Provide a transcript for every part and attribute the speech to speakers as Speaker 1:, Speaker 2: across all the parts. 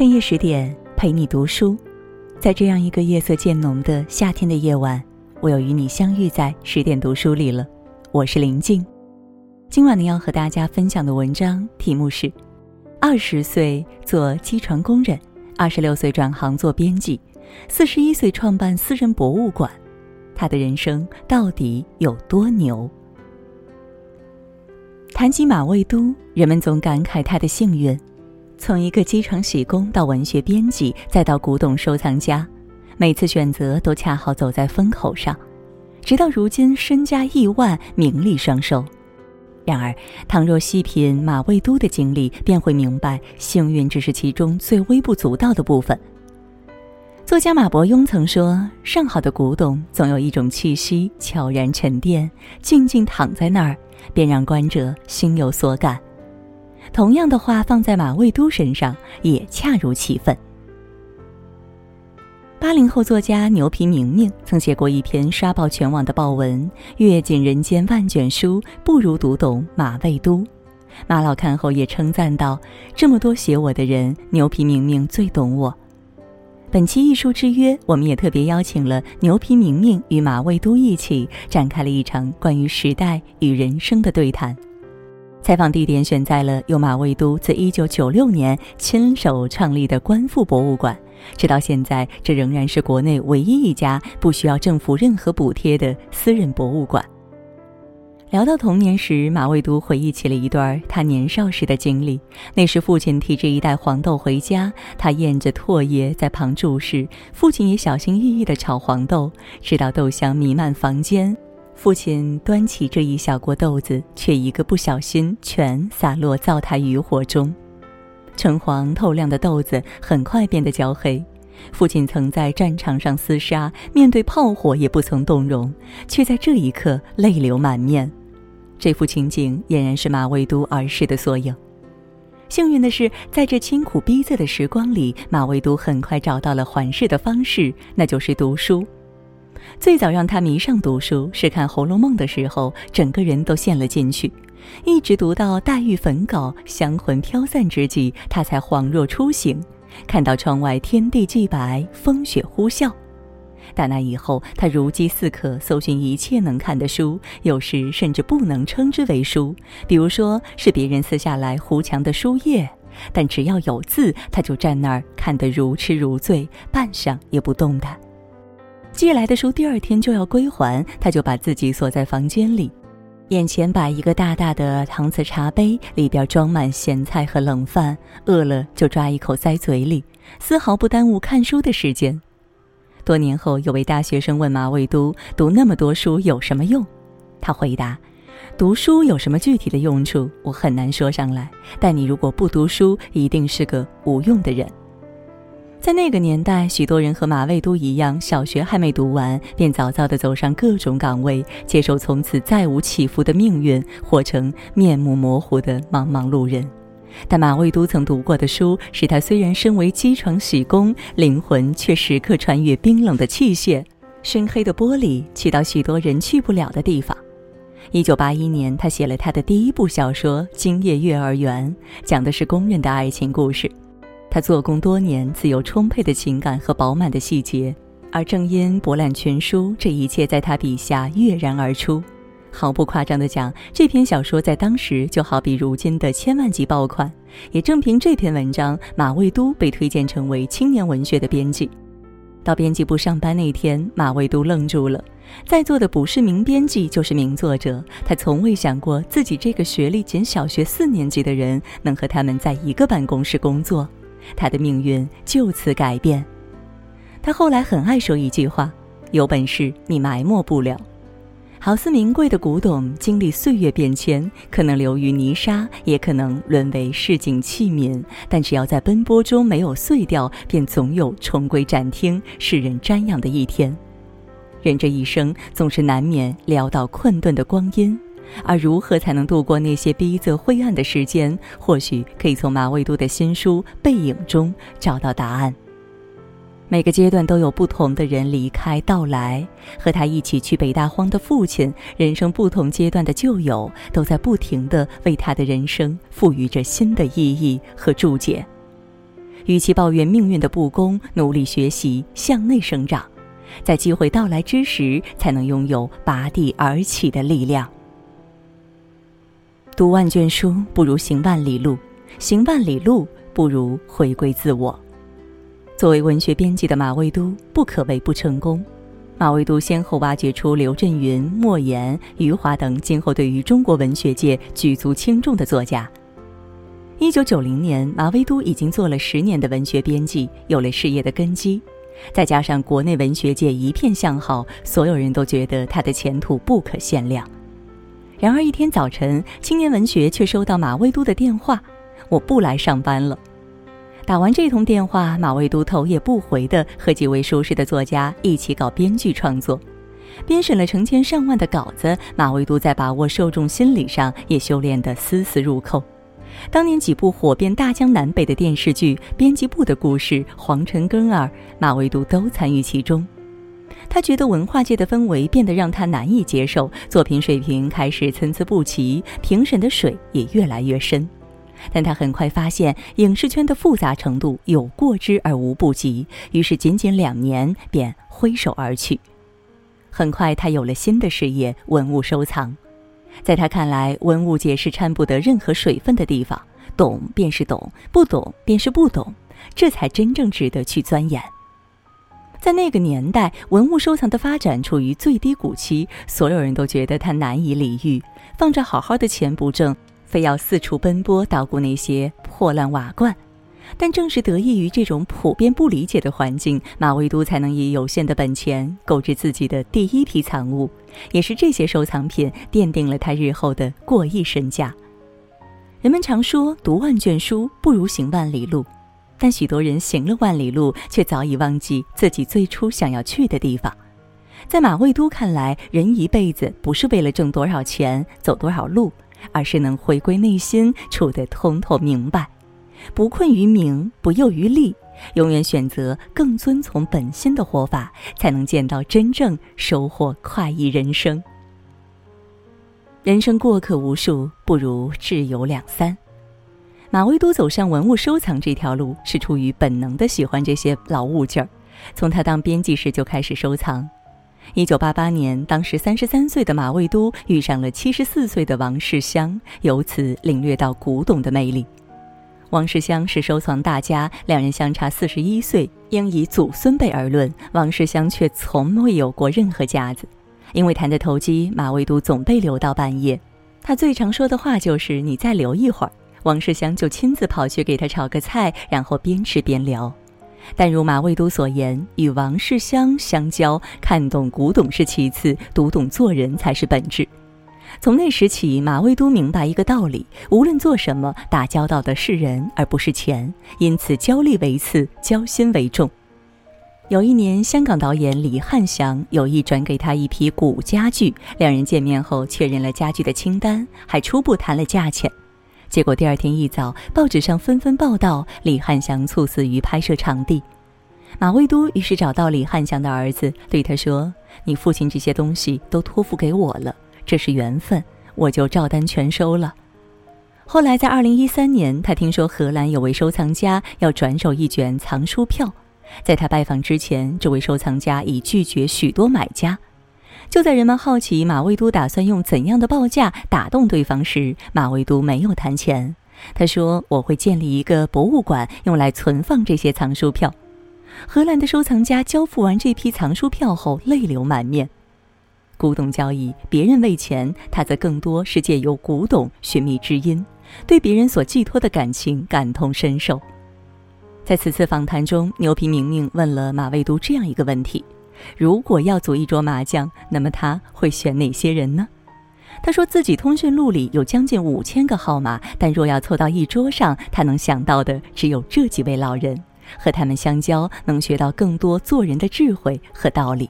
Speaker 1: 深夜十点，陪你读书。在这样一个夜色渐浓的夏天的夜晚，我又与你相遇在十点读书里了。我是林静。今晚呢，要和大家分享的文章题目是：二十岁做机床工人，二十六岁转行做编辑，四十一岁创办私人博物馆。他的人生到底有多牛？谈及马未都，人们总感慨他的幸运。从一个机床洗工到文学编辑，再到古董收藏家，每次选择都恰好走在风口上，直到如今身家亿万，名利双收。然而，倘若细品马未都的经历，便会明白，幸运只是其中最微不足道的部分。作家马伯庸曾说：“上好的古董总有一种气息，悄然沉淀，静静躺在那儿，便让观者心有所感。”同样的话放在马未都身上也恰如其分。八零后作家牛皮明明曾写过一篇刷爆全网的报文：“阅尽人间万卷书，不如读懂马未都。”马老看后也称赞道：“这么多写我的人，牛皮明明最懂我。”本期艺术之约，我们也特别邀请了牛皮明明与马未都一起展开了一场关于时代与人生的对谈。采访地点选在了由马未都自1996年亲手创立的观复博物馆，直到现在，这仍然是国内唯一一家不需要政府任何补贴的私人博物馆。聊到童年时，马未都回忆起了一段他年少时的经历。那时，父亲提着一袋黄豆回家，他咽着唾液在旁注视，父亲也小心翼翼地炒黄豆，直到豆香弥漫房间。父亲端起这一小锅豆子，却一个不小心全洒落灶台余火中。橙黄透亮的豆子很快变得焦黑。父亲曾在战场上厮杀，面对炮火也不曾动容，却在这一刻泪流满面。这幅情景俨然是马未都儿时的缩影。幸运的是，在这清苦逼仄的时光里，马未都很快找到了还世的方式，那就是读书。最早让他迷上读书是看《红楼梦》的时候，整个人都陷了进去，一直读到黛玉焚稿、香魂飘散之际，他才恍若初醒，看到窗外天地既白，风雪呼啸。打那以后，他如饥似渴，搜寻一切能看的书，有时甚至不能称之为书，比如说是别人撕下来糊墙的书页，但只要有字，他就站那儿看得如痴如醉，半晌也不动弹。寄来的书第二天就要归还，他就把自己锁在房间里，眼前摆一个大大的搪瓷茶杯，里边装满咸菜和冷饭，饿了就抓一口塞嘴里，丝毫不耽误看书的时间。多年后，有位大学生问马未都：“读那么多书有什么用？”他回答：“读书有什么具体的用处，我很难说上来。但你如果不读书，一定是个无用的人。”在那个年代，许多人和马未都一样，小学还没读完，便早早地走上各种岗位，接受从此再无起伏的命运，活成面目模糊的茫茫路人。但马未都曾读过的书，使他虽然身为机床洗工，灵魂却时刻穿越冰冷的器械、深黑的玻璃，去到许多人去不了的地方。一九八一年，他写了他的第一部小说《今夜月儿圆》，讲的是工人的爱情故事。他做工多年，自有充沛的情感和饱满的细节，而正因博览群书，这一切在他笔下跃然而出。毫不夸张地讲，这篇小说在当时就好比如今的千万级爆款。也正凭这篇文章，马未都被推荐成为青年文学的编辑。到编辑部上班那天，马未都愣住了，在座的不是名编辑，就是名作者。他从未想过自己这个学历仅小学四年级的人，能和他们在一个办公室工作。他的命运就此改变。他后来很爱说一句话：“有本事你埋没不了。”好似名贵的古董，经历岁月变迁，可能流于泥沙，也可能沦为市井器皿。但只要在奔波中没有碎掉，便总有重归展厅、世人瞻仰的一天。人这一生总是难免潦倒困顿的光阴。而如何才能度过那些逼仄灰暗的时间？或许可以从马未都的新书《背影》中找到答案。每个阶段都有不同的人离开到来，和他一起去北大荒的父亲，人生不同阶段的旧友，都在不停地为他的人生赋予着新的意义和注解。与其抱怨命运的不公，努力学习，向内生长，在机会到来之时，才能拥有拔地而起的力量。读万卷书不如行万里路，行万里路不如回归自我。作为文学编辑的马未都，不可谓不成功。马未都先后挖掘出刘震云、莫言、余华等今后对于中国文学界举足轻重的作家。一九九零年，马未都已经做了十年的文学编辑，有了事业的根基，再加上国内文学界一片向好，所有人都觉得他的前途不可限量。然而一天早晨，青年文学却收到马未都的电话：“我不来上班了。”打完这通电话，马未都头也不回地和几位熟识的作家一起搞编剧创作。编审了成千上万的稿子，马未都在把握受众心理上也修炼得丝丝入扣。当年几部火遍大江南北的电视剧《编辑部的故事》《皇城根儿》，马未都都参与其中。他觉得文化界的氛围变得让他难以接受，作品水平开始参差不齐，评审的水也越来越深。但他很快发现影视圈的复杂程度有过之而无不及，于是仅仅两年便挥手而去。很快，他有了新的事业——文物收藏。在他看来，文物界是掺不得任何水分的地方，懂便是懂，不懂便是不懂，这才真正值得去钻研。在那个年代，文物收藏的发展处于最低谷期，所有人都觉得它难以理喻，放着好好的钱不挣，非要四处奔波捣鼓那些破烂瓦罐。但正是得益于这种普遍不理解的环境，马未都才能以有限的本钱购置自己的第一批藏物，也是这些收藏品奠定了他日后的过亿身价。人们常说，读万卷书不如行万里路。但许多人行了万里路，却早已忘记自己最初想要去的地方。在马未都看来，人一辈子不是为了挣多少钱、走多少路，而是能回归内心，处得通透明白，不困于名，不囿于利，永远选择更遵从本心的活法，才能见到真正收获快意人生。人生过客无数，不如挚友两三。马未都走上文物收藏这条路，是出于本能的喜欢这些老物件儿。从他当编辑时就开始收藏。一九八八年，当时三十三岁的马未都遇上了七十四岁的王世襄，由此领略到古董的魅力。王世襄是收藏大家，两人相差四十一岁，应以祖孙辈而论，王世襄却从未有过任何架子。因为谈得投机，马未都总被留到半夜。他最常说的话就是：“你再留一会儿。”王世襄就亲自跑去给他炒个菜，然后边吃边聊。但如马未都所言，与王世襄相交，看懂古董是其次，读懂做人才是本质。从那时起，马未都明白一个道理：无论做什么，打交道的是人，而不是钱。因此，交利为次，交心为重。有一年，香港导演李翰祥有意转给他一批古家具，两人见面后确认了家具的清单，还初步谈了价钱。结果第二天一早，报纸上纷纷报道李汉祥猝死于拍摄场地。马未都于是找到李汉祥的儿子，对他说：“你父亲这些东西都托付给我了，这是缘分，我就照单全收了。”后来在二零一三年，他听说荷兰有位收藏家要转手一卷藏书票，在他拜访之前，这位收藏家已拒绝许多买家。就在人们好奇马未都打算用怎样的报价打动对方时，马未都没有谈钱。他说：“我会建立一个博物馆，用来存放这些藏书票。”荷兰的收藏家交付完这批藏书票后，泪流满面。古董交易，别人为钱，他则更多是借由古董寻觅知音，对别人所寄托的感情感同身受。在此次访谈中，牛皮明明问了马未都这样一个问题。如果要组一桌麻将，那么他会选哪些人呢？他说自己通讯录里有将近五千个号码，但若要凑到一桌上，他能想到的只有这几位老人。和他们相交，能学到更多做人的智慧和道理。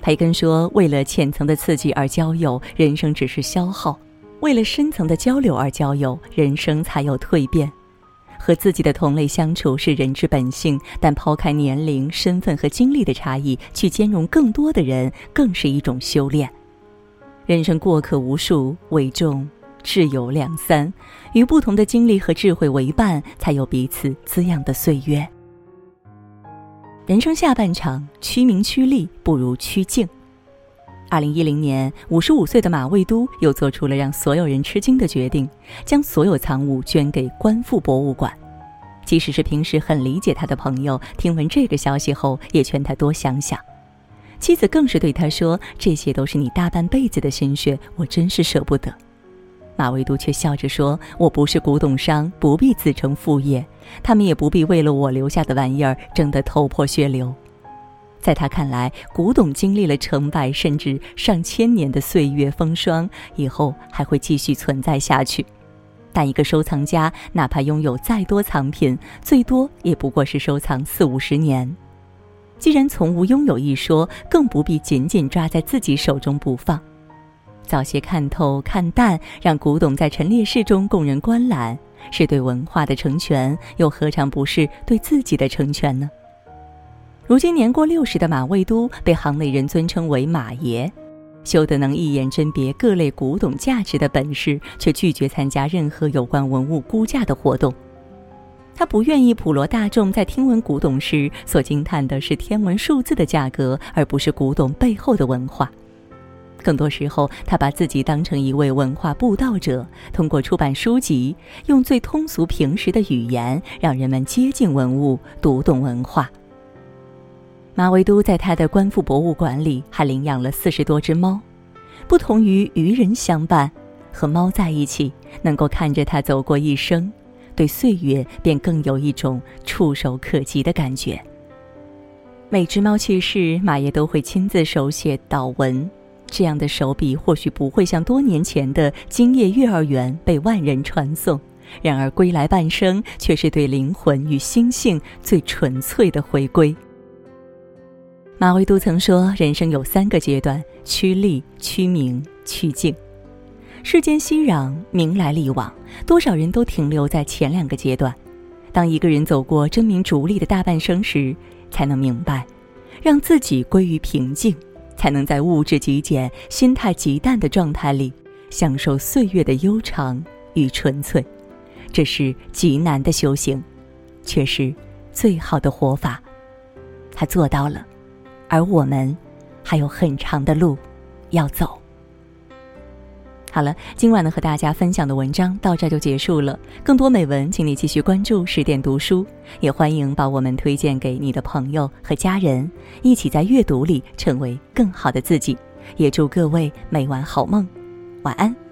Speaker 1: 培根说：“为了浅层的刺激而交友，人生只是消耗；为了深层的交流而交友，人生才有蜕变。”和自己的同类相处是人之本性，但抛开年龄、身份和经历的差异，去兼容更多的人，更是一种修炼。人生过客无数，唯重挚友两三，与不同的经历和智慧为伴，才有彼此滋养的岁月。人生下半场，趋名趋利不如趋静。二零一零年，五十五岁的马未都又做出了让所有人吃惊的决定，将所有藏物捐给观复博物馆。即使是平时很理解他的朋友，听闻这个消息后，也劝他多想想。妻子更是对他说：“这些都是你大半辈子的心血，我真是舍不得。”马未都却笑着说：“我不是古董商，不必自称副业，他们也不必为了我留下的玩意儿争得头破血流。”在他看来，古董经历了成百甚至上千年的岁月风霜，以后还会继续存在下去。但一个收藏家，哪怕拥有再多藏品，最多也不过是收藏四五十年。既然从无拥有一说，更不必紧紧抓在自己手中不放。早些看透看淡，让古董在陈列室中供人观览，是对文化的成全，又何尝不是对自己的成全呢？如今年过六十的马未都被行内人尊称为“马爷”，修得能一眼甄别各类古董价值的本事，却拒绝参加任何有关文物估价的活动。他不愿意普罗大众在听闻古董时所惊叹的是天文数字的价格，而不是古董背后的文化。更多时候，他把自己当成一位文化布道者，通过出版书籍，用最通俗平实的语言，让人们接近文物，读懂文化。马未都在他的官复博物馆里还领养了四十多只猫，不同于与人相伴，和猫在一起，能够看着它走过一生，对岁月便更有一种触手可及的感觉。每只猫去世，马爷都会亲自手写祷文，这样的手笔或许不会像多年前的今夜月儿圆被万人传颂，然而归来半生，却是对灵魂与心性最纯粹的回归。马未都曾说：“人生有三个阶段：趋利、趋名、趋静。世间熙攘，名来利往，多少人都停留在前两个阶段。当一个人走过争名逐利的大半生时，才能明白，让自己归于平静，才能在物质极简、心态极淡的状态里，享受岁月的悠长与纯粹。这是极难的修行，却是最好的活法。他做到了。”而我们还有很长的路要走。好了，今晚呢和大家分享的文章到这就结束了。更多美文，请你继续关注十点读书，也欢迎把我们推荐给你的朋友和家人，一起在阅读里成为更好的自己。也祝各位每晚好梦，晚安。